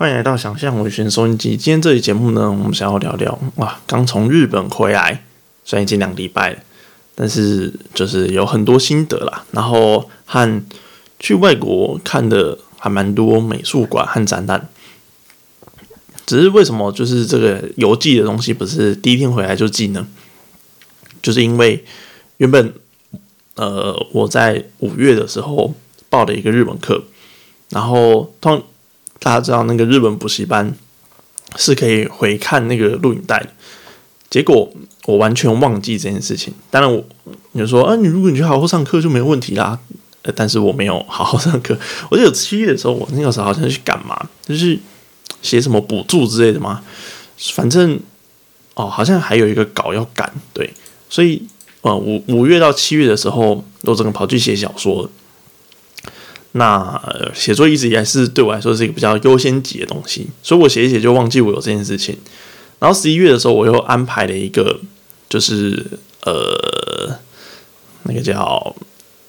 欢迎来到想象文学收音机。今天这期节目呢，我们想要聊聊哇，刚从日本回来，虽然已经两礼拜了，但是就是有很多心得啦。然后和去外国看的还蛮多美术馆和展览。只是为什么就是这个邮寄的东西不是第一天回来就寄呢？就是因为原本呃我在五月的时候报了一个日本课，然后通。大家知道那个日本补习班是可以回看那个录影带的，结果我完全忘记这件事情。当然，我你说啊，你如果你去好好上课就没问题啦。呃，但是我没有好好上课。我记得七月的时候，我那个时候好像去干嘛，就是写什么补助之类的嘛。反正哦，好像还有一个稿要赶，对。所以呃，五五月到七月的时候，我整个跑去写小说。那写作一直以来是对我来说是一个比较优先级的东西，所以我写一写就忘记我有这件事情。然后十一月的时候，我又安排了一个，就是呃，那个叫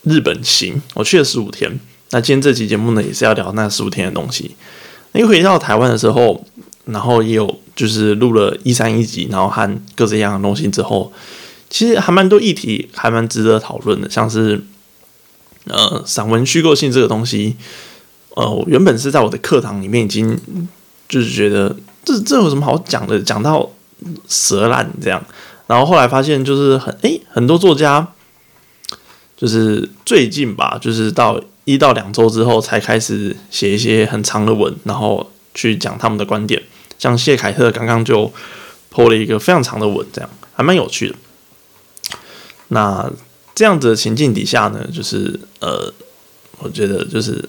日本行，我去了十五天。那今天这期节目呢，也是要聊那十五天的东西。因为回到台湾的时候，然后也有就是录了一三一集，然后和各自一样的东西之后，其实还蛮多议题，还蛮值得讨论的，像是。呃，散文虚构性这个东西，呃，原本是在我的课堂里面已经就是觉得这这有什么好讲的，讲到舌烂这样。然后后来发现就是很诶，很多作家就是最近吧，就是到一到两周之后才开始写一些很长的文，然后去讲他们的观点。像谢凯特刚刚就抛了一个非常长的文，这样还蛮有趣的。那。这样子的情境底下呢，就是呃，我觉得就是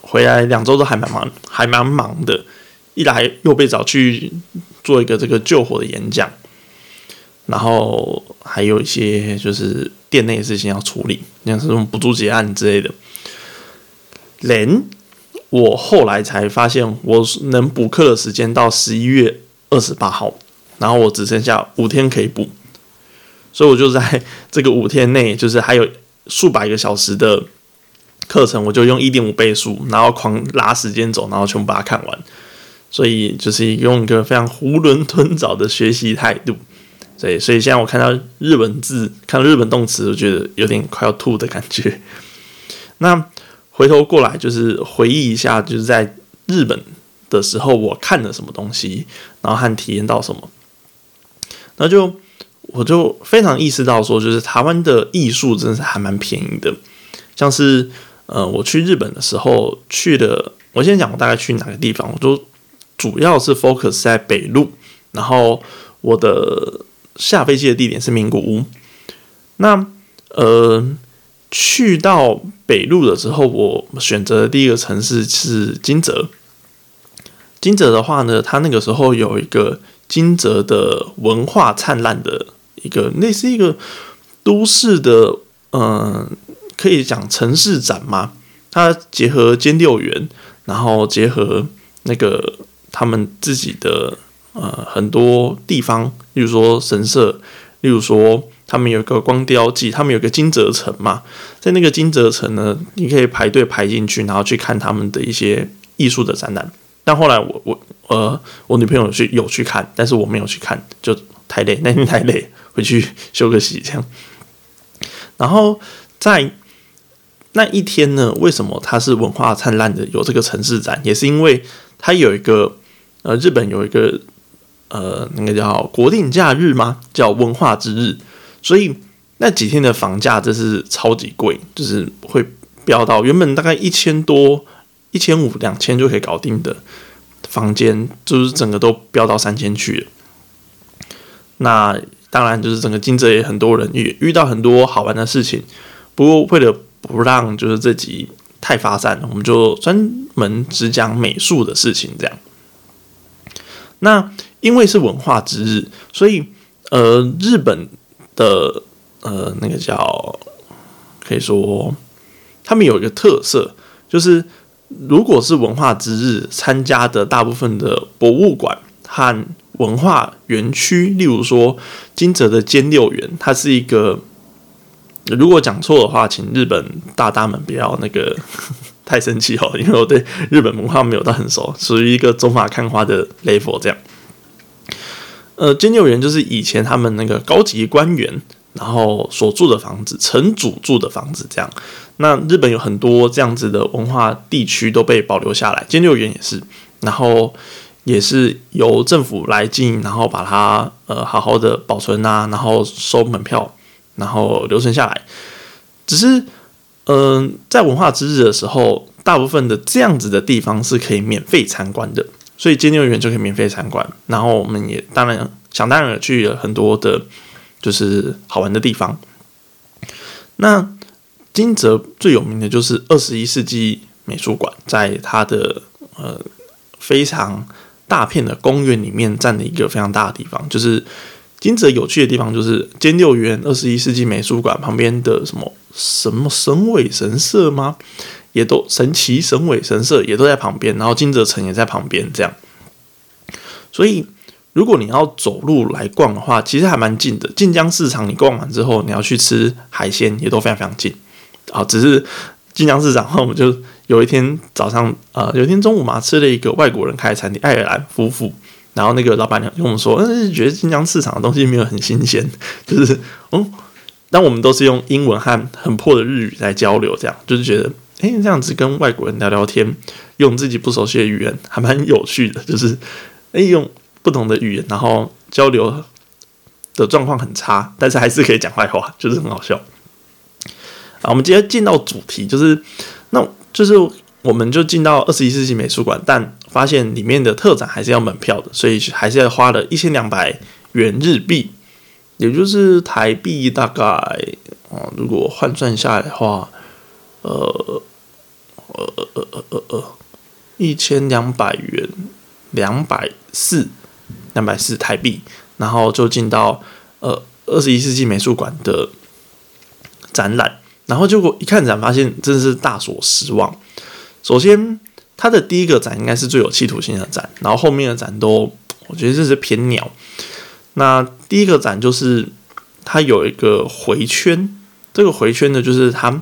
回来两周都还蛮忙，还蛮忙的。一来又被找去做一个这个救火的演讲，然后还有一些就是店内的事情要处理，像这种补助结案之类的。连我后来才发现，我能补课的时间到十一月二十八号，然后我只剩下五天可以补。所以我就在 这个五天内，就是还有数百个小时的课程，我就用一点五倍速，然后狂拉时间走，然后全部把它看完。所以就是用一个非常囫囵吞枣的学习态度。所以，所以现在我看到日本字，看到日本动词，我觉得有点快要吐的感觉。那回头过来，就是回忆一下，就是在日本的时候，我看了什么东西，然后和体验到什么，那就。我就非常意识到说，就是台湾的艺术真是还蛮便宜的。像是呃，我去日本的时候去的，我先讲我大概去哪个地方，我就主要是 focus 在北路，然后我的下飞机的地点是名古屋。那呃，去到北路的时候，我选择的第一个城市是金泽。金泽的话呢，它那个时候有一个金泽的文化灿烂的。一个类似一个都市的，嗯，可以讲城市展嘛。它结合兼六园，然后结合那个他们自己的呃很多地方，例如说神社，例如说他们有一个光雕记，他们有个金泽城嘛。在那个金泽城呢，你可以排队排进去，然后去看他们的一些艺术的展览。但后来我我呃我女朋友去有去看，但是我没有去看，就太累，那天太累。回去休个息，这样。然后在那一天呢，为什么它是文化灿烂的？有这个城市展，也是因为它有一个呃，日本有一个呃，那个叫国定假日吗？叫文化之日。所以那几天的房价真是超级贵，就是会飙到原本大概一千多、一千五、两千就可以搞定的房间，就是整个都飙到三千去了。那当然，就是整个金泽也很多人遇遇到很多好玩的事情。不过为了不让就是这集太发散，我们就专门只讲美术的事情。这样，那因为是文化之日，所以呃，日本的呃那个叫可以说他们有一个特色，就是如果是文化之日参加的大部分的博物馆和文化园区，例如说金泽的兼六园，它是一个。如果讲错的话，请日本大大们不要那个 太生气哦，因为我对日本文化没有到很熟，属于一个走马看花的 level 这样。呃，金六园就是以前他们那个高级官员，然后所住的房子，城主住的房子这样。那日本有很多这样子的文化地区都被保留下来，金六园也是，然后也是由政府来经营，然后把它呃好好的保存啊，然后收门票，然后留存下来。只是，嗯，在文化之日的时候，大部分的这样子的地方是可以免费参观的。所以金六园就可以免费参观，然后我们也当然想当然去了很多的，就是好玩的地方。那金泽最有名的就是二十一世纪美术馆，在它的呃非常大片的公园里面占了一个非常大的地方。就是金泽有趣的地方，就是金六园二十一世纪美术馆旁边的什么什么神尾神社吗？也都神奇神尾神社也都在旁边，然后金泽城也在旁边，这样。所以，如果你要走路来逛的话，其实还蛮近的。晋江市场你逛完之后，你要去吃海鲜，也都非常非常近。啊，只是晋江市场，我们就有一天早上，呃，有一天中午嘛，吃了一个外国人开的餐厅，爱尔兰夫妇。然后那个老板娘跟我们说，嗯，觉得晋江市场的东西没有很新鲜，就是，嗯，但我们都是用英文和很破的日语在交流，这样就是觉得。哎，这样子跟外国人聊聊天，用自己不熟悉的语言，还蛮有趣的。就是哎，用不同的语言，然后交流的状况很差，但是还是可以讲坏话，就是很好笑。啊，我们今天进到主题，就是那，就是我们就进到二十一世纪美术馆，但发现里面的特展还是要门票的，所以还是要花了一千两百元日币，也就是台币大概啊，如果换算下来的话。呃，呃呃呃呃呃呃，一千两百元，两百四，两百四台币，然后就进到呃二十一世纪美术馆的展览，然后结果一看展，发现真的是大所失望。首先，它的第一个展应该是最有企图心的展，然后后面的展都我觉得这是偏鸟。那第一个展就是它有一个回圈，这个回圈呢，就是它。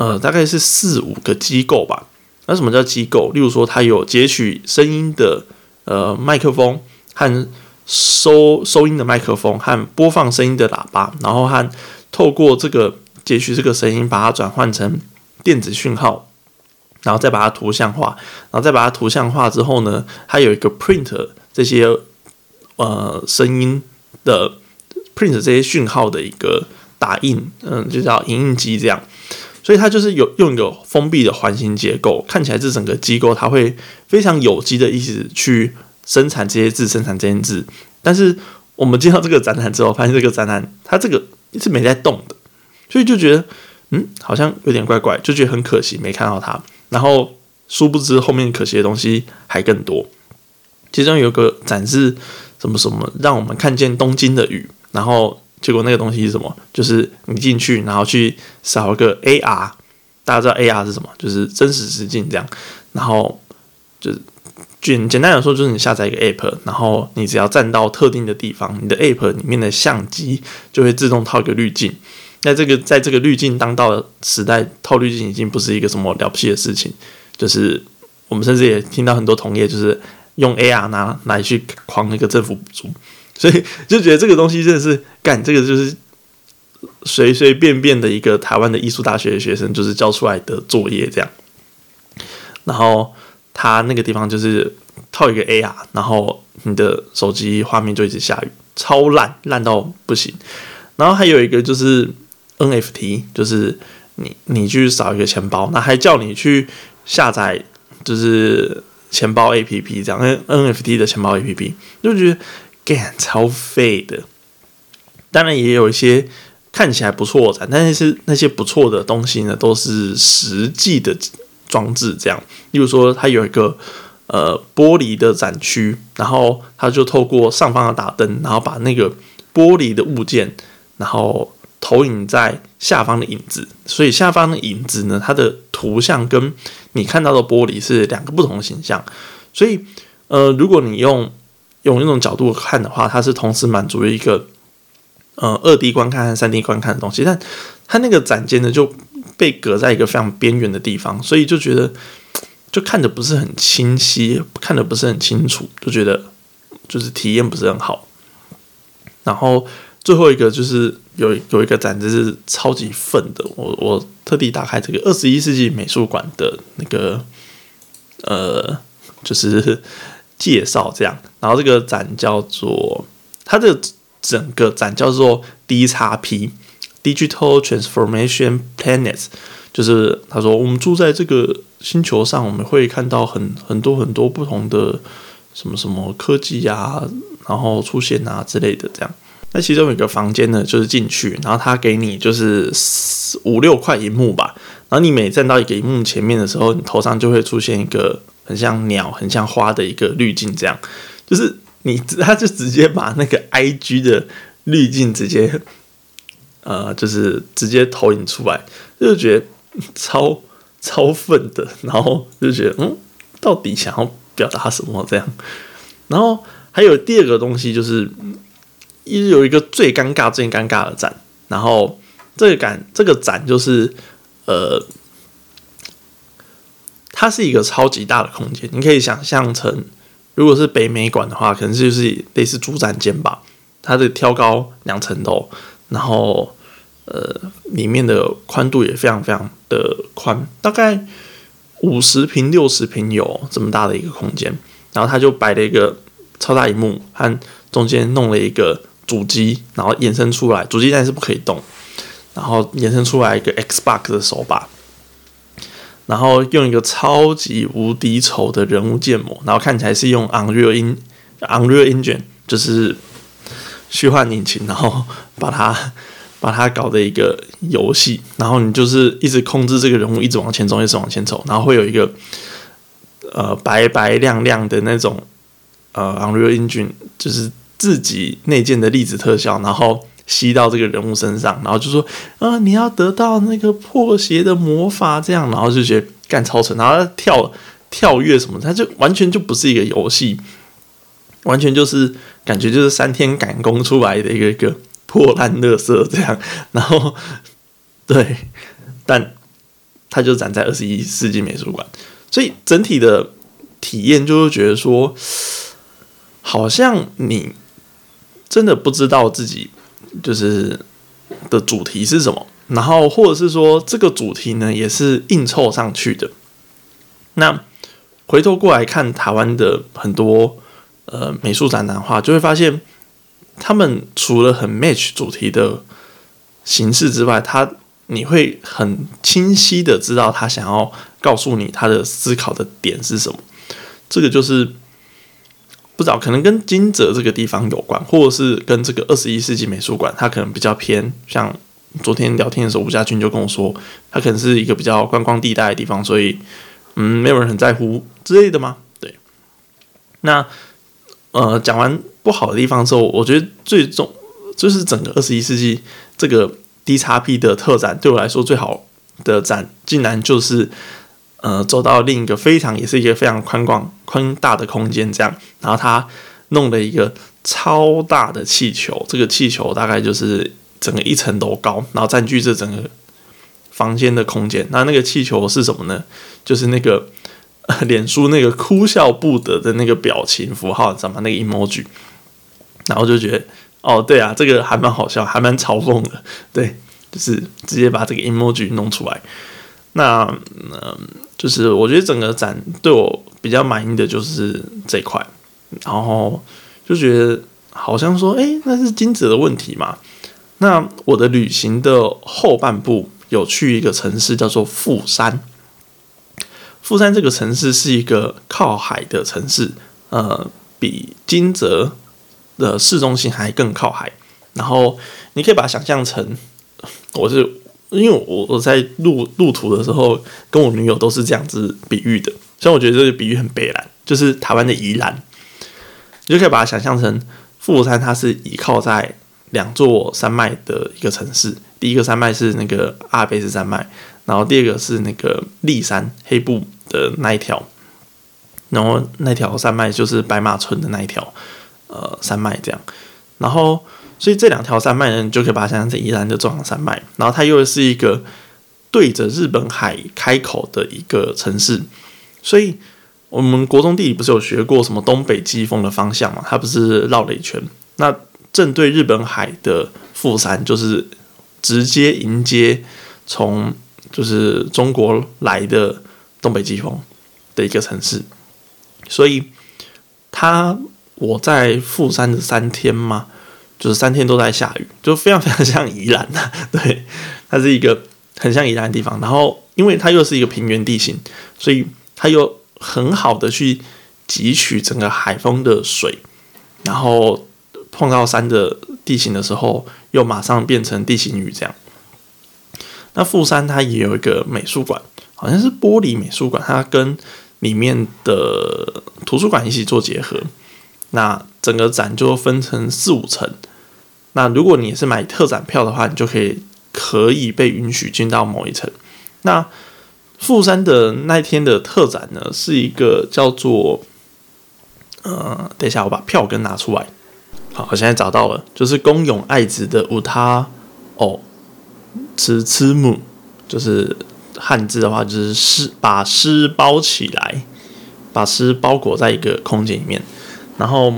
呃，大概是四五个机构吧。那什么叫机构？例如说，它有截取声音的呃麦克风和收收音的麦克风和播放声音的喇叭，然后和透过这个截取这个声音，把它转换成电子讯号，然后再把它图像化，然后再把它图像化之后呢，它有一个 print 这些呃声音的 print 这些讯号的一个打印，嗯，就叫影印机这样。所以它就是有用一个封闭的环形结构，看起来这整个机构它会非常有机的意思去生产这些字，生产这些字。但是我们见到这个展览之后，发现这个展览它这个是没在动的，所以就觉得嗯，好像有点怪怪，就觉得很可惜没看到它。然后殊不知后面可惜的东西还更多，其中有个展示什么什么，让我们看见东京的雨，然后。结果那个东西是什么？就是你进去，然后去扫一个 AR，大家知道 AR 是什么？就是真实实境这样。然后就是简简单来说，就是你下载一个 App，然后你只要站到特定的地方，你的 App 里面的相机就会自动套一个滤镜。那这个在这个滤镜当道的时代，套滤镜已经不是一个什么了不起的事情。就是我们甚至也听到很多同业就是用 AR 拿来去狂那个政府补助。所以就觉得这个东西真的是干这个就是随随便便的一个台湾的艺术大学的学生就是交出来的作业这样，然后他那个地方就是套一个 AR，然后你的手机画面就一直下雨，超烂烂到不行。然后还有一个就是 NFT，就是你你去扫一个钱包，那还叫你去下载就是钱包 APP 这样，NFT 的钱包 APP 就觉得。超废的，当然也有一些看起来不错的，但是那些不错的东西呢，都是实际的装置。这样，例如说，它有一个呃玻璃的展区，然后它就透过上方的打灯，然后把那个玻璃的物件，然后投影在下方的影子。所以下方的影子呢，它的图像跟你看到的玻璃是两个不同的形象。所以，呃，如果你用用那种角度看的话，它是同时满足一个呃二 D 观看和三 D 观看的东西，但它那个展间呢就被隔在一个非常边缘的地方，所以就觉得就看着不是很清晰，看的不是很清楚，就觉得就是体验不是很好。然后最后一个就是有有一个展子是超级愤的，我我特地打开这个二十一世纪美术馆的那个呃，就是介绍这样。然后这个展叫做它的整个展叫做 D 叉 P Digital Transformation Planets，就是他说我们住在这个星球上，我们会看到很很多很多不同的什么什么科技呀，然后出现啊之类的这样。那其中有一个房间呢，就是进去，然后他给你就是五六块银幕吧，然后你每站到一个银幕前面的时候，你头上就会出现一个很像鸟、很像花的一个滤镜，这样就是你他就直接把那个 I G 的滤镜直接呃，就是直接投影出来，就觉得超超愤的，然后就觉得嗯，到底想要表达什么这样？然后还有第二个东西就是。一直有一个最尴尬、最尴尬的展，然后这个展这个展就是，呃，它是一个超级大的空间，你可以想象成，如果是北美馆的话，可能就是类似主展间吧。它的挑高两层楼，然后呃，里面的宽度也非常非常的宽，大概五十平、六十平有这么大的一个空间。然后它就摆了一个超大荧幕，和中间弄了一个。主机，然后延伸出来，主机但是不可以动，然后延伸出来一个 Xbox 的手把，然后用一个超级无敌丑的人物建模，然后看起来是用 Unreal In Unreal Engine，就是虚幻引擎，然后把它把它搞的一个游戏，然后你就是一直控制这个人物，一直往前走，一直往前走，然后会有一个呃白白亮亮的那种呃 Unreal Engine，就是。自己内建的粒子特效，然后吸到这个人物身上，然后就说：“啊，你要得到那个破鞋的魔法，这样，然后就觉得干超蠢，然后跳跳跃什么，他就完全就不是一个游戏，完全就是感觉就是三天赶工出来的一个一个破烂乐色这样，然后对，但他就展在二十一世纪美术馆，所以整体的体验就是觉得说，好像你。真的不知道自己就是的主题是什么，然后或者是说这个主题呢也是硬凑上去的。那回头过来看台湾的很多呃美术展览画，就会发现他们除了很 match 主题的形式之外，他你会很清晰的知道他想要告诉你他的思考的点是什么。这个就是。不知道，可能跟金泽这个地方有关，或者是跟这个二十一世纪美术馆，它可能比较偏。像昨天聊天的时候，吴家军就跟我说，它可能是一个比较观光地带的地方，所以嗯，没有人很在乎之类的吗？对。那呃，讲完不好的地方之后，我觉得最重就是整个二十一世纪这个 D 叉 P 的特展，对我来说最好的展，竟然就是。呃，走到另一个非常也是一个非常宽广宽大的空间，这样，然后他弄了一个超大的气球，这个气球大概就是整个一层楼高，然后占据这整个房间的空间。那那个气球是什么呢？就是那个 脸书那个哭笑不得的那个表情符号，知道吗？那个 emoji。然后就觉得，哦，对啊，这个还蛮好笑，还蛮嘲讽的，对，就是直接把这个 emoji 弄出来。那嗯。就是我觉得整个展对我比较满意的就是这块，然后就觉得好像说，哎，那是金子的问题嘛？那我的旅行的后半部有去一个城市叫做富山，富山这个城市是一个靠海的城市，呃，比金泽的市中心还更靠海。然后你可以把它想象成，我是。因为我我在路路途的时候，跟我女友都是这样子比喻的，所以我觉得这个比喻很北兰，就是台湾的宜兰，你就可以把它想象成富山，它是依靠在两座山脉的一个城市。第一个山脉是那个阿尔卑斯山脉，然后第二个是那个立山黑布的那一条，然后那条山脉就是白马村的那一条呃山脉这样，然后。所以这两条山脉呢，你就可以把它想象成宜兰的中央山脉，然后它又是一个对着日本海开口的一个城市，所以我们国中地理不是有学过什么东北季风的方向嘛？它不是绕了一圈，那正对日本海的富山就是直接迎接从就是中国来的东北季风的一个城市，所以它我在富山的三天嘛，就是三天都在下雨，就非常非常像宜兰呐，对，它是一个。很像宜兰的地方，然后因为它又是一个平原地形，所以它又很好的去汲取整个海风的水，然后碰到山的地形的时候，又马上变成地形雨这样。那富山它也有一个美术馆，好像是玻璃美术馆，它跟里面的图书馆一起做结合。那整个展就分成四五层。那如果你是买特展票的话，你就可以。可以被允许进到某一层。那富山的那一天的特展呢，是一个叫做……呃，等一下，我把票根拿出来。好，我现在找到了，就是宫永爱子的无他哦，吃吃母，就是汉字的话，就是诗把诗包起来，把诗包裹在一个空间里面。然后，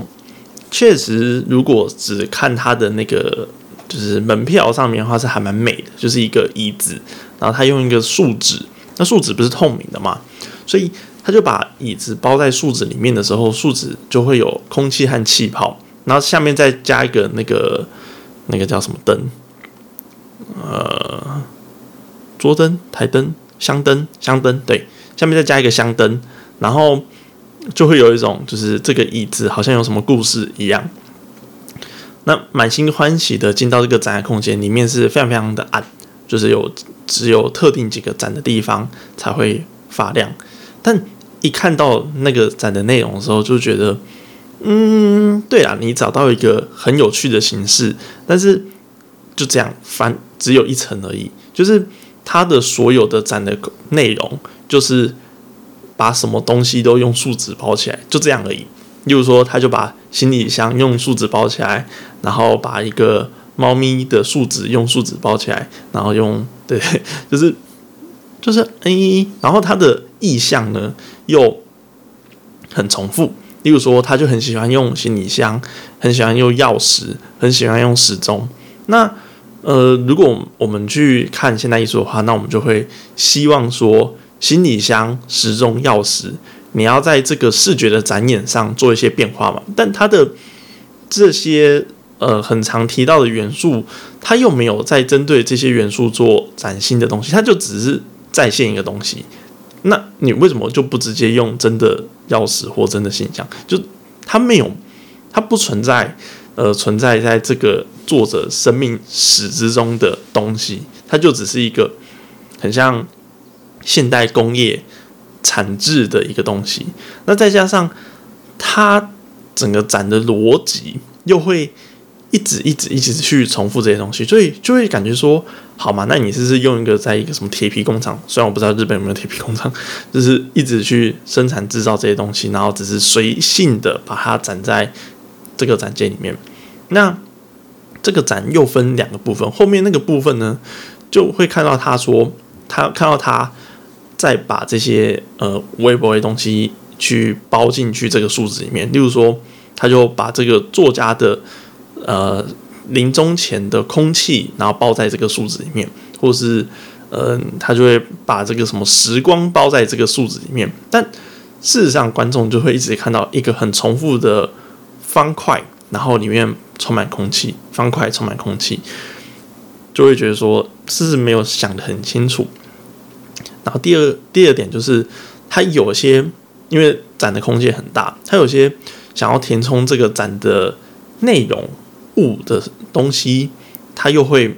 确实，如果只看它的那个。就是门票上面的话是还蛮美的，就是一个椅子，然后他用一个树脂，那树脂不是透明的嘛，所以他就把椅子包在树脂里面的时候，树脂就会有空气和气泡，然后下面再加一个那个那个叫什么灯，呃，桌灯、台灯、香灯、香灯，对，下面再加一个香灯，然后就会有一种就是这个椅子好像有什么故事一样。那满心欢喜的进到这个展览空间里面是非常非常的暗，就是有只有特定几个展的地方才会发亮。但一看到那个展的内容的时候，就觉得，嗯，对啊，你找到一个很有趣的形式，但是就这样翻只有一层而已，就是它的所有的展的内容就是把什么东西都用树脂包起来，就这样而已。例如说，他就把行李箱用树脂包起来，然后把一个猫咪的树脂用树脂包起来，然后用对，就是就是哎，然后他的意象呢又很重复。例如说，他就很喜欢用行李箱，很喜欢用钥匙，很喜欢用时钟。那呃，如果我们去看现代艺术的话，那我们就会希望说，行李箱、时钟、钥匙。你要在这个视觉的展演上做一些变化嘛？但它的这些呃很常提到的元素，它又没有在针对这些元素做崭新的东西，它就只是再现一个东西。那你为什么就不直接用真的钥匙或真的形象？就它没有，它不存在呃存在在这个作者生命史之中的东西，它就只是一个很像现代工业。产制的一个东西，那再加上它整个展的逻辑，又会一直一直一直去重复这些东西，所以就会感觉说，好嘛，那你是不是用一个在一个什么铁皮工厂？虽然我不知道日本有没有铁皮工厂，就是一直去生产制造这些东西，然后只是随性的把它展在这个展间里面。那这个展又分两个部分，后面那个部分呢，就会看到他说，他看到他。再把这些呃微博的东西去包进去这个数字里面，例如说，他就把这个作家的呃临终前的空气，然后包在这个数字里面，或是嗯，他就会把这个什么时光包在这个数字里面。但事实上，观众就会一直看到一个很重复的方块，然后里面充满空气，方块充满空气，就会觉得说，是没有想的很清楚？然后第二第二点就是，它有些因为展的空间很大，它有些想要填充这个展的内容物的东西，它又会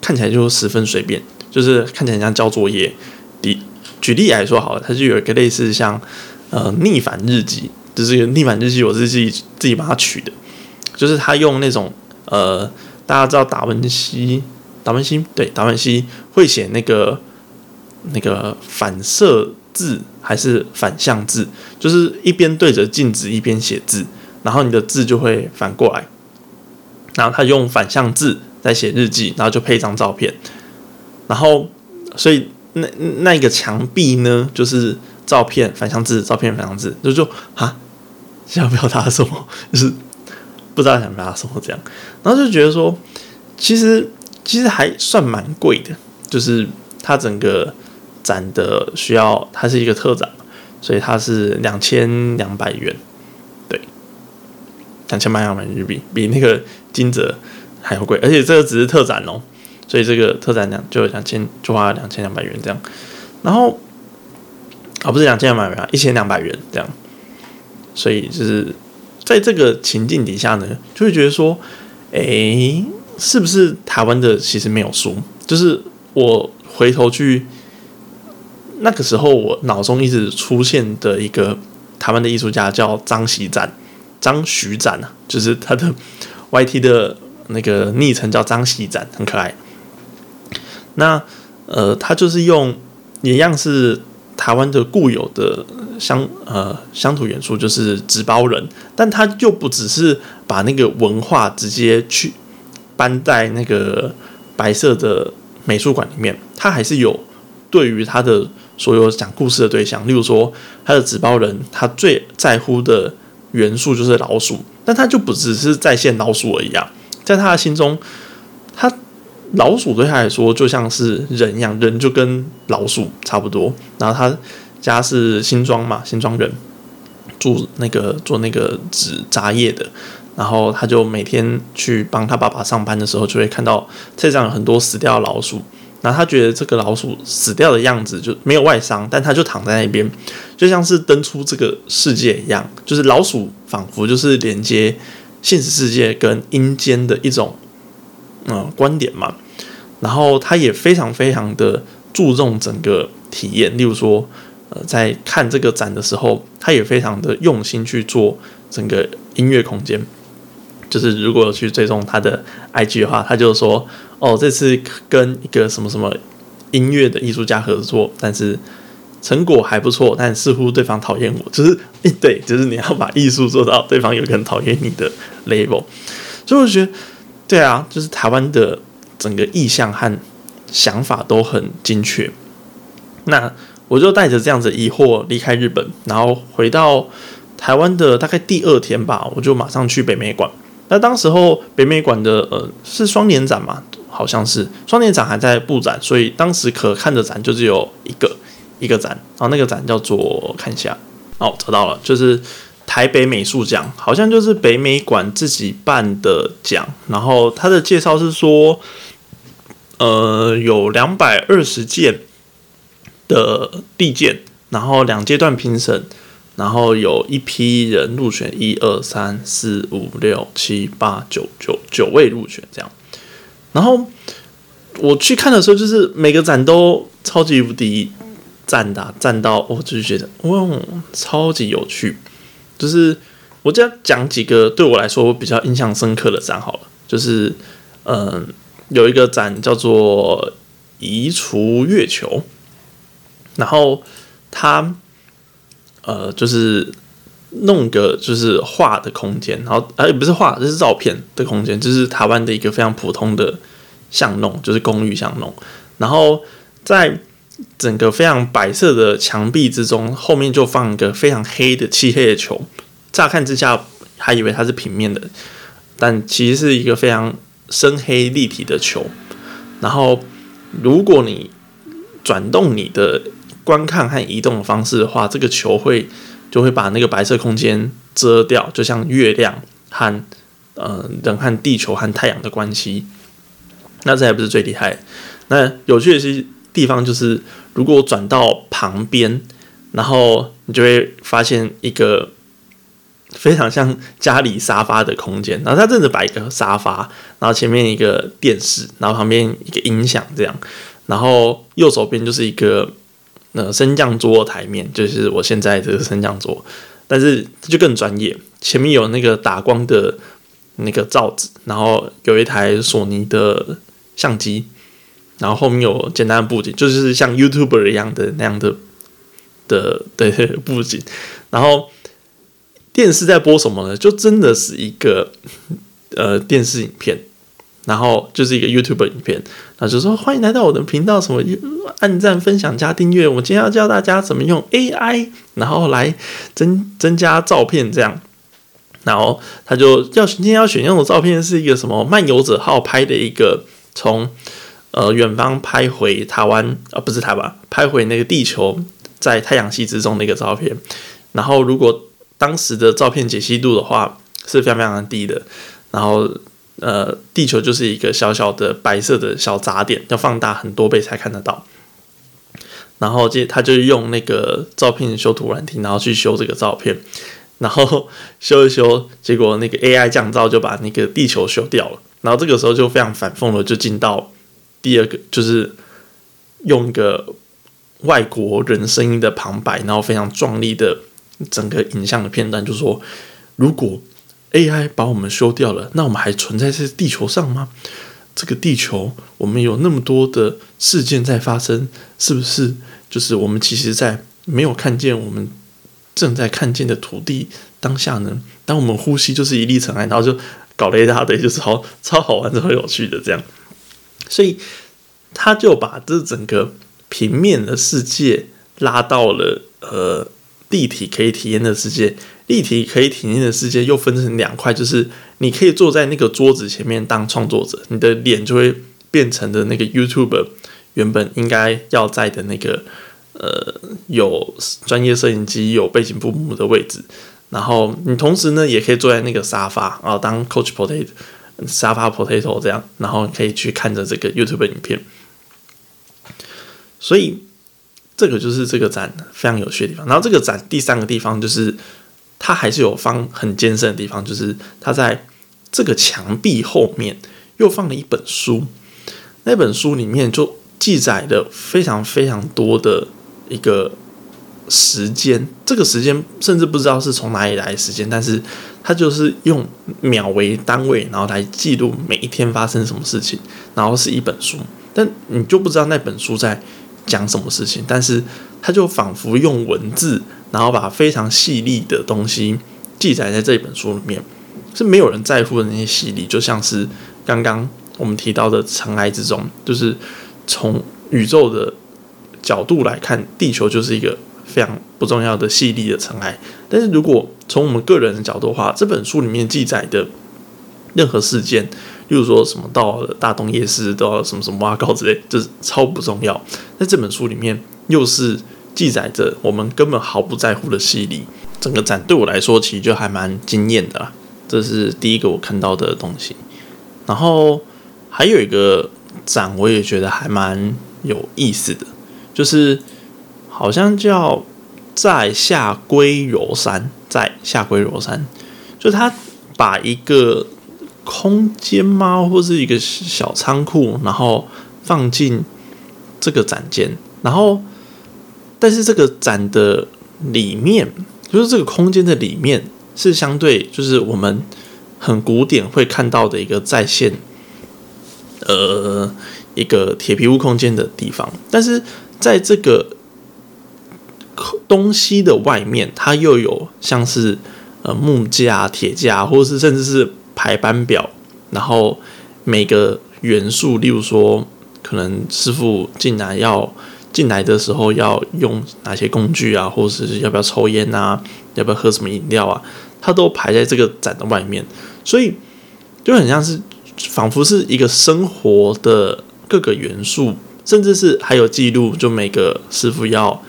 看起来就十分随便，就是看起来像交作业。举举例来说好了，它就有一个类似像呃逆反日记，就是逆反日记，我是自己自己把它取的，就是他用那种呃大家知道达文西，达文西对达文西会写那个。那个反射字还是反向字，就是一边对着镜子一边写字，然后你的字就会反过来。然后他用反向字在写日记，然后就配一张照片。然后所以那那个墙壁呢，就是照片反向字，照片反向字，就就啊，想表达什么，就是不知道想表达什么这样，然后就觉得说，其实其实还算蛮贵的，就是它整个展的需要，它是一个特展，所以它是两千两百元，对，两千八百元日币，比那个金泽还要贵，而且这个只是特展哦。所以这个特展两就两千，就花两千两百元这样，然后啊不是两千两百元，一千两百元这样。所以就是在这个情境底下呢，就会觉得说，哎，是不是台湾的其实没有输？就是我回头去那个时候，我脑中一直出现的一个台湾的艺术家叫张喜展，张徐展啊，就是他的 YT 的那个昵称叫张喜展，很可爱。那呃，他就是用一样是台湾的固有的乡呃乡土元素，就是纸包人，但他又不只是把那个文化直接去搬在那个白色的美术馆里面，他还是有对于他的所有讲故事的对象，例如说他的纸包人，他最在乎的元素就是老鼠，但他就不只是在线老鼠而已啊，在他的心中，他。老鼠对他来说就像是人一样，人就跟老鼠差不多。然后他家是新庄嘛，新庄人住那个做那个纸扎业的。然后他就每天去帮他爸爸上班的时候，就会看到车上有很多死掉的老鼠。然后他觉得这个老鼠死掉的样子就没有外伤，但他就躺在那边，就像是登出这个世界一样。就是老鼠仿佛就是连接现实世界跟阴间的一种。嗯，观点嘛，然后他也非常非常的注重整个体验，例如说，呃，在看这个展的时候，他也非常的用心去做整个音乐空间。就是如果去追踪他的 IG 的话，他就说，哦，这次跟一个什么什么音乐的艺术家合作，但是成果还不错，但似乎对方讨厌我，就是一对，就是你要把艺术做到对方有个人讨厌你的 label，所以我觉得。对啊，就是台湾的整个意向和想法都很精确。那我就带着这样子疑惑离开日本，然后回到台湾的大概第二天吧，我就马上去北美馆。那当时候北美馆的呃是双年展嘛，好像是双年展还在布展，所以当时可看的展就只有一个一个展，然后那个展叫做看一下，哦找到了，就是。台北美术奖好像就是北美馆自己办的奖，然后他的介绍是说，呃，有两百二十件的地件，然后两阶段评审，然后有一批人入选，一二三四五六七八九九九位入选这样，然后我去看的时候，就是每个展都超级无敌赞的，赞到我就是觉得哇，超级有趣。就是我这样讲几个对我来说比较印象深刻的展好了，就是嗯，有一个展叫做移除月球，然后它呃就是弄个就是画的空间，然后呃不是画，这是照片的空间，就是台湾的一个非常普通的巷弄，就是公寓巷弄，然后在。整个非常白色的墙壁之中，后面就放一个非常黑的漆黑的球。乍看之下，还以为它是平面的，但其实是一个非常深黑立体的球。然后，如果你转动你的观看和移动的方式的话，这个球会就会把那个白色空间遮掉，就像月亮和呃人和地球和太阳的关系。那这还不是最厉害。那有趣的是。地方就是，如果转到旁边，然后你就会发现一个非常像家里沙发的空间。然后它真的摆一个沙发，然后前面一个电视，然后旁边一个音响这样。然后右手边就是一个那升降桌台面，就是我现在这个升降桌，但是它就更专业。前面有那个打光的那个罩子，然后有一台索尼的相机。然后后面有简单的布景，就是像 YouTuber 一样的那样的的对 布景。然后电视在播什么呢？就真的是一个呃电视影片。然后就是一个 YouTube 影片，然后就说欢迎来到我的频道，什么按赞、分享、加订阅。我今天要教大家怎么用 AI，然后来增增加照片这样。然后他就要今天要选用的照片是一个什么漫游者号拍的一个从呃远方拍回台湾啊，不是台湾，拍回那个地球在太阳系之中的一个照片。然后如果当时的照片解析度的话是非常非常低的，然后。呃，地球就是一个小小的白色的小杂点，要放大很多倍才看得到。然后接他就用那个照片修图软体，然后去修这个照片，然后修一修，结果那个 AI 降噪就把那个地球修掉了。然后这个时候就非常反讽了，就进到第二个，就是用一个外国人声音的旁白，然后非常壮丽的整个影像的片段，就说如果。AI 把我们修掉了，那我们还存在在地球上吗？这个地球，我们有那么多的事件在发生，是不是？就是我们其实，在没有看见我们正在看见的土地当下呢？当我们呼吸就是一粒尘埃，然后就搞了一大堆，就是好超好玩、超有趣的这样。所以他就把这整个平面的世界拉到了呃立体可以体验的世界。立体可以体验的世界又分成两块，就是你可以坐在那个桌子前面当创作者，你的脸就会变成的那个 YouTube 原本应该要在的那个呃有专业摄影机、有背景布幕的位置。然后你同时呢也可以坐在那个沙发啊，当 Coach Potato 沙发 Potato 这样，然后可以去看着这个 YouTube 影片。所以这个就是这个展非常有趣的地方。然后这个展第三个地方就是。它还是有放很艰深的地方，就是它在这个墙壁后面又放了一本书，那本书里面就记载了非常非常多的一个时间，这个时间甚至不知道是从哪里来的时间，但是它就是用秒为单位，然后来记录每一天发生什么事情，然后是一本书，但你就不知道那本书在讲什么事情，但是它就仿佛用文字。然后把非常细腻的东西记载在这一本书里面，是没有人在乎的那些细腻，就像是刚刚我们提到的尘埃之中，就是从宇宙的角度来看，地球就是一个非常不重要的细腻的尘埃。但是如果从我们个人的角度的话，这本书里面记载的任何事件，例如说什么到了大东夜市，到什么什么挖高之类，就是超不重要。在这本书里面又是。记载着我们根本毫不在乎的细腻，整个展对我来说其实就还蛮惊艳的啦。这是第一个我看到的东西。然后还有一个展，我也觉得还蛮有意思的，就是好像叫在下龟柔山，在下龟柔山，就他把一个空间吗，或是一个小仓库，然后放进这个展间，然后。但是这个展的里面，就是这个空间的里面，是相对就是我们很古典会看到的一个在线，呃，一个铁皮屋空间的地方。但是在这个东西的外面，它又有像是呃木架、铁架，或者是甚至是排班表，然后每个元素，例如说，可能师傅进来要。进来的时候要用哪些工具啊，或者是要不要抽烟啊，要不要喝什么饮料啊，它都排在这个展的外面，所以就很像是仿佛是一个生活的各个元素，甚至是还有记录，就每个师傅要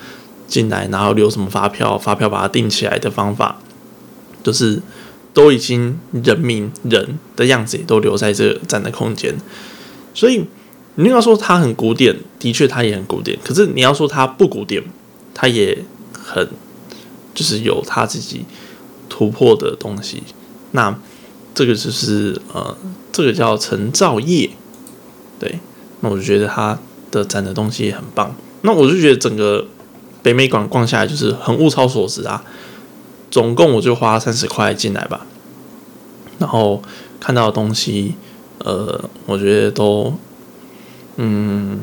进来，然后留什么发票，发票把它订起来的方法，就是都已经人民人的样子也都留在这个展的空间，所以。你要说它很古典，的确它也很古典。可是你要说它不古典，它也很就是有它自己突破的东西。那这个就是呃，这个叫陈兆业，对。那我就觉得他的展的东西也很棒。那我就觉得整个北美馆逛下来就是很物超所值啊。总共我就花三十块进来吧，然后看到的东西，呃，我觉得都。嗯，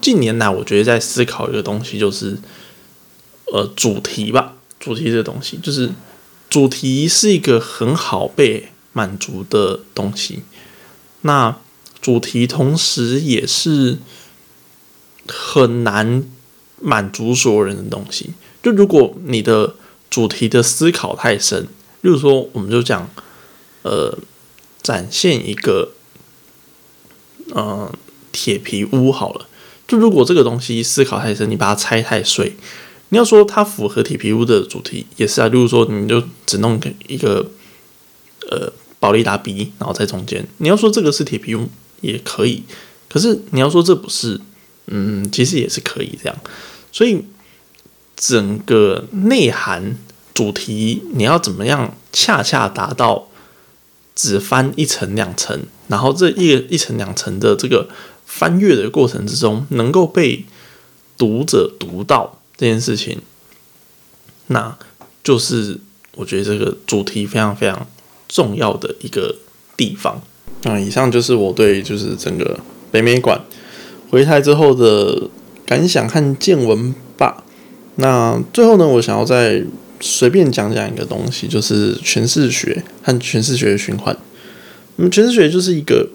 近年来我觉得在思考一个东西，就是呃主题吧。主题这个东西，就是主题是一个很好被满足的东西。那主题同时也是很难满足所有人的东西。就如果你的主题的思考太深，例如说，我们就讲，呃，展现一个，嗯，铁皮屋好了。就如果这个东西思考太深，你把它拆太碎，你要说它符合铁皮屋的主题也是啊。例如说，你就只弄一个，呃，保利达 B，然后在中间，你要说这个是铁皮屋也可以。可是你要说这不是，嗯，其实也是可以这样。所以整个内涵主题，你要怎么样恰恰达到只翻一层两层，然后这一一层两层的这个。翻阅的过程之中，能够被读者读到这件事情，那就是我觉得这个主题非常非常重要的一个地方。那以上就是我对就是整个北美馆回台之后的感想和见闻吧。那最后呢，我想要再随便讲讲一个东西，就是诠释学和诠释学的循环。那么诠释学就是一个。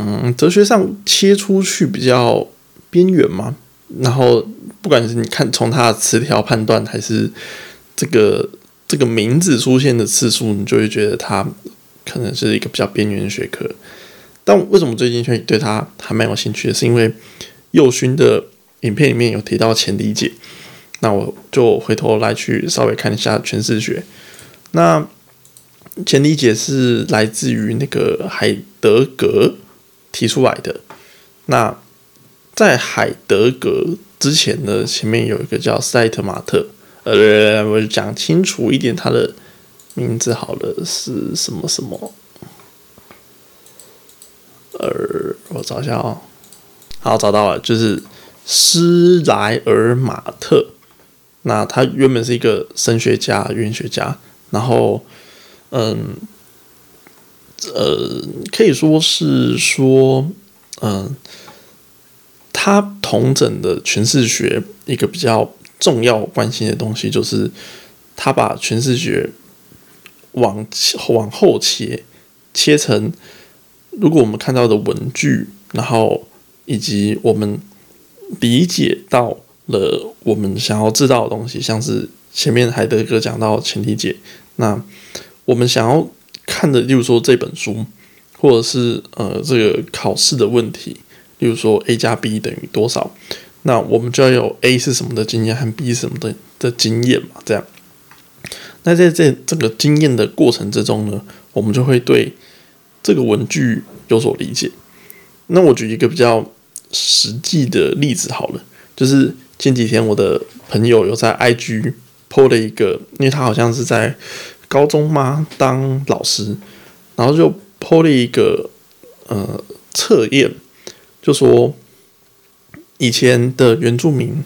嗯，哲学上切出去比较边缘嘛，然后不管是你看从它的词条判断，还是这个这个名字出现的次数，你就会觉得它可能是一个比较边缘的学科。但为什么最近却对它还蛮有兴趣的？是因为右勋的影片里面有提到前理解，那我就回头来去稍微看一下诠释学。那前理解是来自于那个海德格。提出来的那在海德格之前呢，前面有一个叫塞特马特，呃，我讲清楚一点，他的名字好了是什么什么？呃，我找一下哦，好找到了，就是施莱尔马特。那他原本是一个声学家、语言学家，然后嗯。呃，可以说是说，嗯，他同整的诠释学一个比较重要关心的东西，就是他把诠释学往往后切，切成如果我们看到的文句，然后以及我们理解到了我们想要知道的东西，像是前面海德格讲到前提解，那我们想要。看的，例如说这本书，或者是呃这个考试的问题，例如说 a 加 b 等于多少，那我们就要有 a 是什么的经验和 b 什么的的经验嘛，这样。那在这这个经验的过程之中呢，我们就会对这个文具有所理解。那我举一个比较实际的例子好了，就是前几天我的朋友有在 IG po 了一个，因为他好像是在。高中吗？当老师，然后就抛了一个呃测验，就说以前的原住民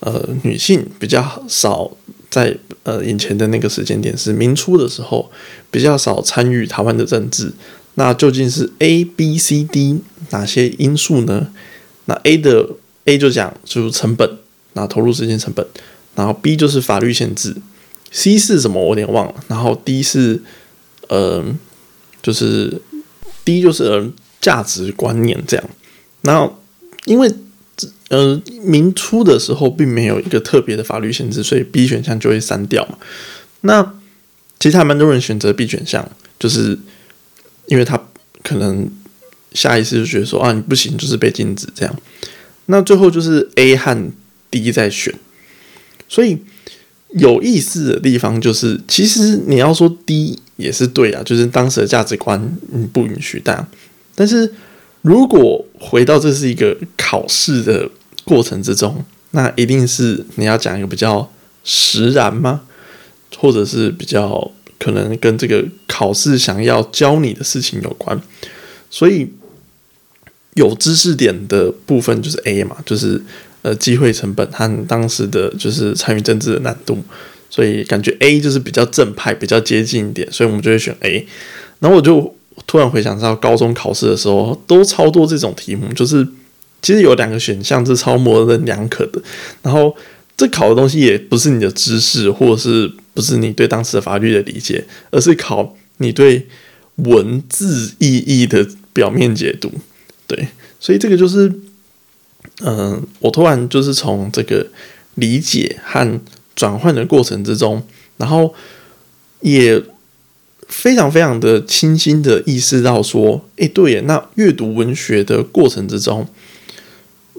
呃女性比较少在呃以前的那个时间点是明初的时候比较少参与台湾的政治。那究竟是 A、B、C、D 哪些因素呢？那 A 的 A 就讲就是成本，那投入时间成本，然后 B 就是法律限制。C 是什么？我有点忘了。然后 D 是，呃，就是 D 就是价值观念这样。然后因为呃明初的时候并没有一个特别的法律限制，所以 B 选项就会删掉嘛。那其实还蛮多人选择 B 选项，就是因为他可能下意识就觉得说啊你不行，就是被禁止这样。那最后就是 A 和 D 在选，所以。有意思的地方就是，其实你要说低也是对啊，就是当时的价值观嗯不允许但但是如果回到这是一个考试的过程之中，那一定是你要讲一个比较实然吗？或者是比较可能跟这个考试想要教你的事情有关，所以有知识点的部分就是 A 嘛，就是。呃，机会成本和当时的就是参与政治的难度，所以感觉 A 就是比较正派，比较接近一点，所以我们就会选 A。然后我就突然回想到高中考试的时候，都超多这种题目，就是其实有两个选项是超模棱两可的。然后这考的东西也不是你的知识，或者是不是你对当时的法律的理解，而是考你对文字意义的表面解读。对，所以这个就是，嗯，我突然就是从这个理解和转换的过程之中，然后也非常非常的清新的意识到说，诶，对，那阅读文学的过程之中，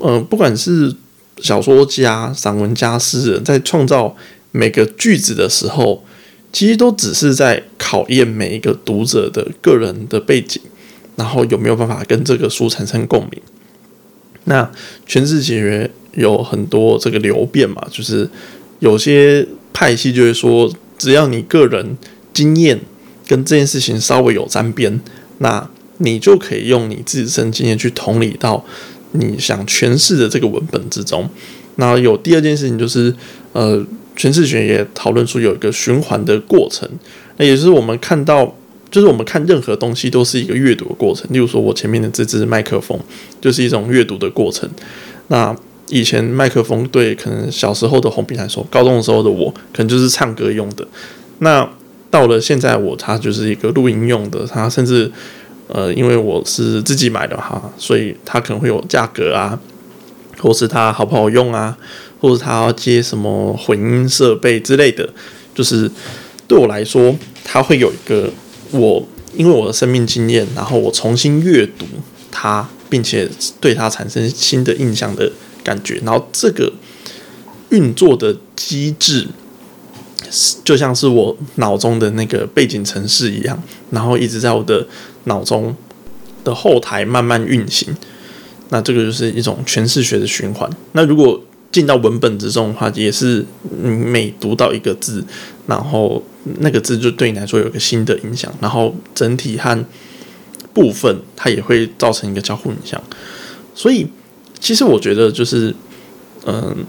嗯，不管是小说家、散文家、诗人，在创造每个句子的时候，其实都只是在考验每一个读者的个人的背景。然后有没有办法跟这个书产生共鸣？那诠释解决有很多这个流变嘛，就是有些派系就会说，只要你个人经验跟这件事情稍微有沾边，那你就可以用你自身经验去同理到你想诠释的这个文本之中。那有第二件事情就是，呃，诠释学也讨论出有一个循环的过程，那也就是我们看到。就是我们看任何东西都是一个阅读的过程。例如说，我前面的这支麦克风就是一种阅读的过程。那以前麦克风对可能小时候的红笔来说，高中的时候的我可能就是唱歌用的。那到了现在，我它就是一个录音用的。它甚至呃，因为我是自己买的哈，所以它可能会有价格啊，或是它好不好用啊，或者它接什么混音设备之类的。就是对我来说，它会有一个。我因为我的生命经验，然后我重新阅读它，并且对它产生新的印象的感觉，然后这个运作的机制，就像是我脑中的那个背景程式一样，然后一直在我的脑中的后台慢慢运行。那这个就是一种诠释学的循环。那如果进到文本之中的话，也是每读到一个字，然后那个字就对你来说有一个新的影响，然后整体和部分它也会造成一个交互影响。所以，其实我觉得就是，嗯，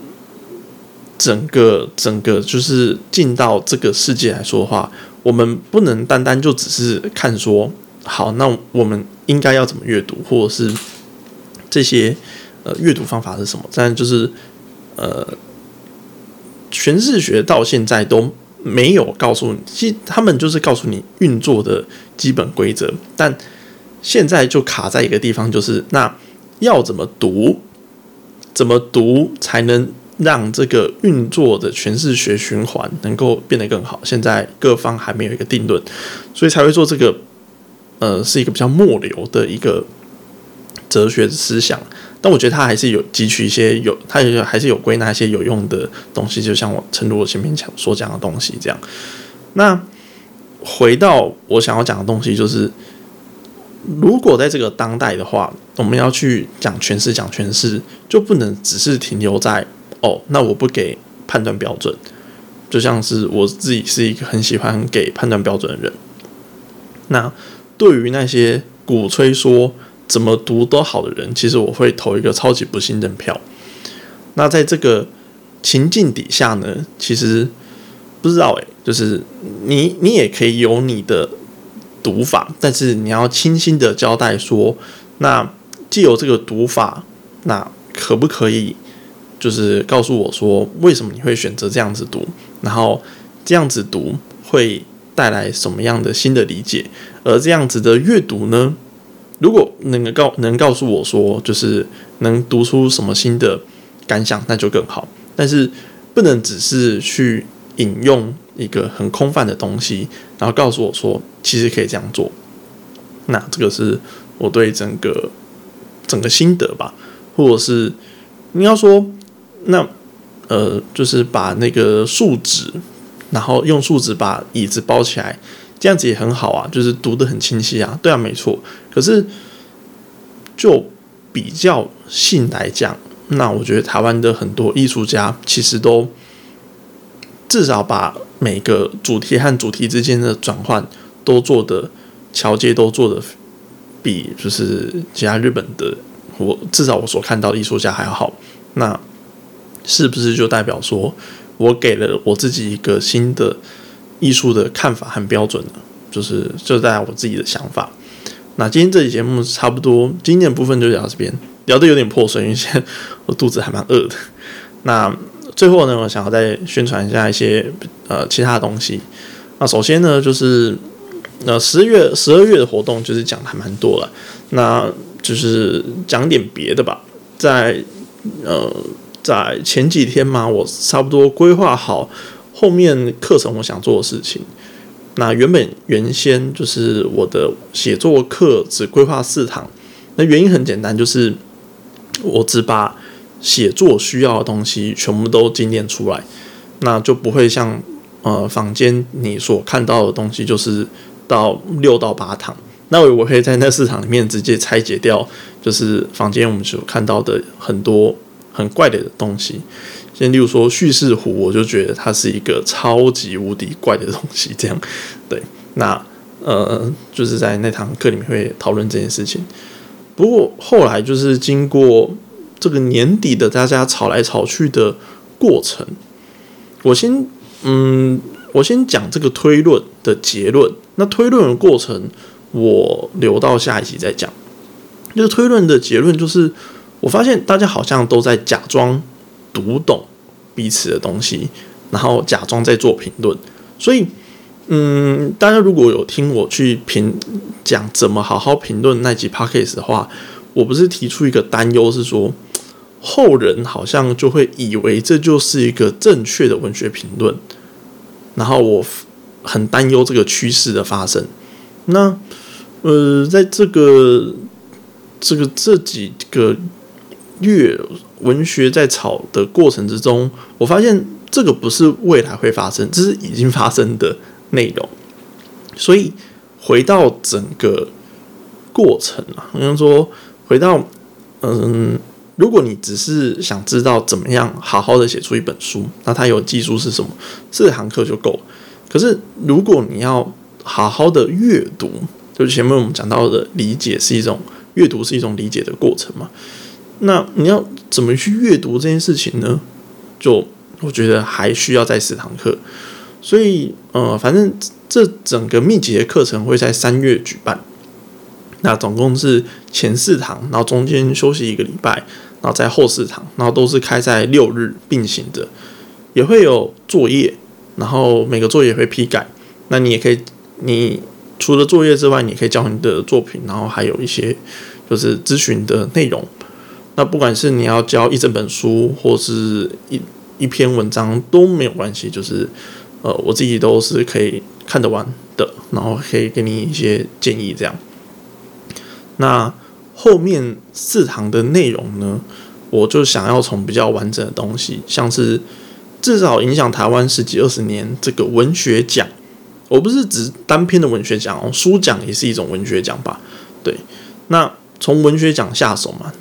整个整个就是进到这个世界来说的话，我们不能单单就只是看说，好，那我们应该要怎么阅读，或者是这些呃阅读方法是什么？但就是。呃，诠释学到现在都没有告诉你，其实他们就是告诉你运作的基本规则，但现在就卡在一个地方，就是那要怎么读，怎么读才能让这个运作的诠释学循环能够变得更好？现在各方还没有一个定论，所以才会做这个，呃，是一个比较末流的一个哲学思想。但我觉得他还是有汲取一些有，他有还是有归纳一些有用的东西，就像我陈如我前面讲所讲的东西这样。那回到我想要讲的东西，就是如果在这个当代的话，我们要去讲诠释，讲诠释，就不能只是停留在哦，那我不给判断标准，就像是我自己是一个很喜欢给判断标准的人。那对于那些鼓吹说。怎么读都好的人，其实我会投一个超级不信任票。那在这个情境底下呢，其实不知道诶，就是你你也可以有你的读法，但是你要清晰的交代说，那既有这个读法，那可不可以就是告诉我说，为什么你会选择这样子读？然后这样子读会带来什么样的新的理解？而这样子的阅读呢？如果能够告能告诉我说，就是能读出什么新的感想，那就更好。但是不能只是去引用一个很空泛的东西，然后告诉我说，其实可以这样做。那这个是我对整个整个心得吧，或者是你要说，那呃，就是把那个树脂，然后用树脂把椅子包起来。这样子也很好啊，就是读的很清晰啊，对啊，没错。可是就比较性来讲，那我觉得台湾的很多艺术家其实都至少把每个主题和主题之间的转换都做的桥接都做的比就是其他日本的我至少我所看到的艺术家还要好。那是不是就代表说我给了我自己一个新的？艺术的看法和标准呢，就是就在我自己的想法。那今天这期节目差不多，今天的部分就聊到这边，聊的有点破碎，因为现在我肚子还蛮饿的。那最后呢，我想要再宣传一下一些呃其他的东西。那首先呢，就是那十月、十二月的活动就是讲的还蛮多了，那就是讲点别的吧。在呃，在前几天嘛，我差不多规划好后面课程我想做的事情。那原本原先就是我的写作课只规划四堂，那原因很简单，就是我只把写作需要的东西全部都精炼出来，那就不会像呃坊间你所看到的东西，就是到六到八堂。那我可以在那四堂里面直接拆解掉，就是房间我们所看到的很多很怪的东西。先例如说叙事弧，我就觉得它是一个超级无敌怪的东西。这样，对，那呃，就是在那堂课里面会讨论这件事情。不过后来就是经过这个年底的大家吵来吵去的过程，我先嗯，我先讲这个推论的结论。那推论的过程，我留到下一集再讲。这个推论的结论就是，我发现大家好像都在假装。读懂彼此的东西，然后假装在做评论。所以，嗯，大家如果有听我去评讲怎么好好评论那集 p o c a s t 的话，我不是提出一个担忧，是说后人好像就会以为这就是一个正确的文学评论，然后我很担忧这个趋势的发生。那，呃，在这个这个这几个月。文学在炒的过程之中，我发现这个不是未来会发生，这是已经发生的内容。所以回到整个过程啊，好像说回到嗯，如果你只是想知道怎么样好好的写出一本书，那它有技术是什么，这堂课就够了。可是如果你要好好的阅读，就是前面我们讲到的理解是一种阅读是一种理解的过程嘛。那你要怎么去阅读这件事情呢？就我觉得还需要再四堂课，所以呃，反正这整个密集的课程会在三月举办。那总共是前四堂，然后中间休息一个礼拜，然后在后四堂，然后都是开在六日并行的，也会有作业，然后每个作业会批改。那你也可以，你除了作业之外，你可以教你的作品，然后还有一些就是咨询的内容。那不管是你要教一整本书，或是一一篇文章都没有关系，就是呃，我自己都是可以看得完的，然后可以给你一些建议这样。那后面四堂的内容呢，我就想要从比较完整的东西，像是至少影响台湾十几二十年这个文学奖，我不是指单篇的文学奖哦，书奖也是一种文学奖吧？对，那从文学奖下手嘛。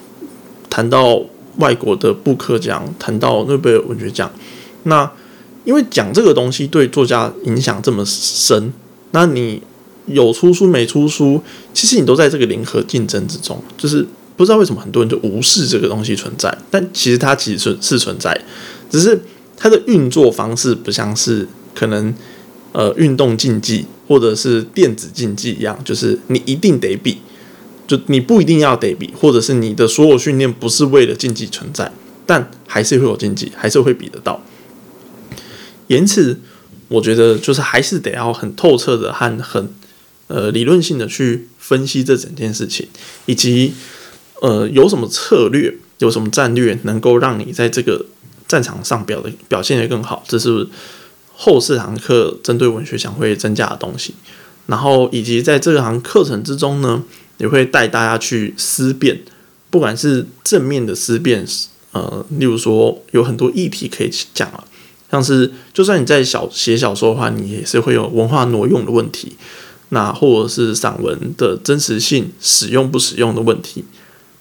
谈到外国的布克奖，谈到诺贝尔文学奖，那因为讲这个东西对作家影响这么深，那你有出书没出书，其实你都在这个零和竞争之中，就是不知道为什么很多人就无视这个东西存在，但其实它其实是是存在，只是它的运作方式不像是可能呃运动竞技或者是电子竞技一样，就是你一定得比。就你不一定要得比，或者是你的所有训练不是为了竞技存在，但还是会有竞技，还是会比得到。因此，我觉得就是还是得要很透彻的和很呃理论性的去分析这整件事情，以及呃有什么策略，有什么战略能够让你在这个战场上表的表现的更好。这是后四堂课针对文学奖会增加的东西，然后以及在这堂课程之中呢。也会带大家去思辨，不管是正面的思辨，呃，例如说有很多议题可以讲啊，像是就算你在小写小说的话，你也是会有文化挪用的问题，那或者是散文的真实性使用不使用的问题，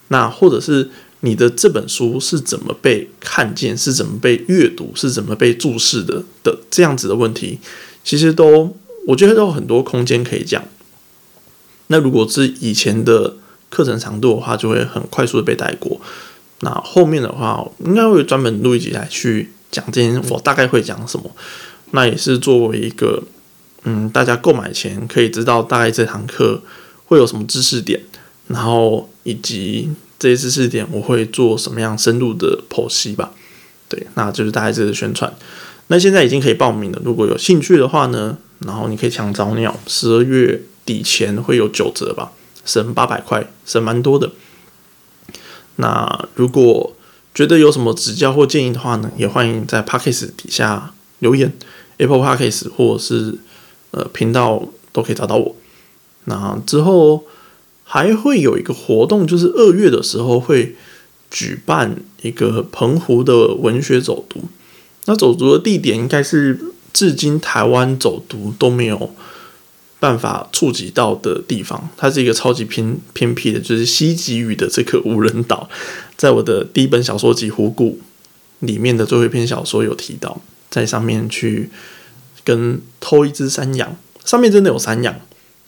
那或者是你的这本书是怎么被看见，是怎么被阅读，是怎么被注视的的这样子的问题，其实都我觉得都有很多空间可以讲。那如果是以前的课程长度的话，就会很快速的被带过。那后面的话，应该会专门录一集来去讲这些，我大概会讲什么。那也是作为一个，嗯，大家购买前可以知道大概这堂课会有什么知识点，然后以及这些知识点我会做什么样深入的剖析吧。对，那就是大概这个宣传。那现在已经可以报名了，如果有兴趣的话呢，然后你可以抢早鸟，十二月。底钱会有九折吧，省八百块，省蛮多的。那如果觉得有什么指教或建议的话呢，也欢迎在 p a c k a g e 底下留言，Apple p a c k a g e 或者是呃频道都可以找到我。那之后还会有一个活动，就是二月的时候会举办一个澎湖的文学走读。那走读的地点应该是至今台湾走读都没有办法触及到的地方。它是一个超级偏偏僻的，就是西极屿的这个无人岛。在我的第一本小说集《湖谷》里面的最后一篇小说有提到，在上面去跟偷一只山羊，上面真的有山羊。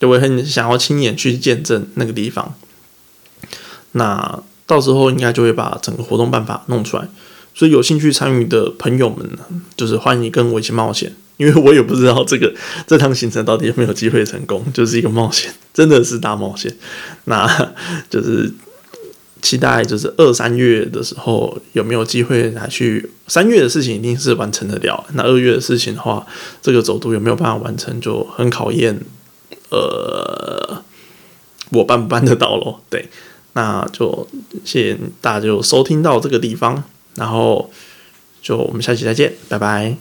就会很想要亲眼去见证那个地方，那到时候应该就会把整个活动办法弄出来，所以有兴趣参与的朋友们呢，就是欢迎跟我一起冒险，因为我也不知道这个这趟行程到底有没有机会成功，就是一个冒险，真的是大冒险。那就是期待，就是二三月的时候有没有机会来去，三月的事情一定是完成得了，那二月的事情的话，这个走读有没有办法完成，就很考验。呃，我办不办得到咯？对，那就谢谢大家就收听到这个地方，然后就我们下期再见，拜拜。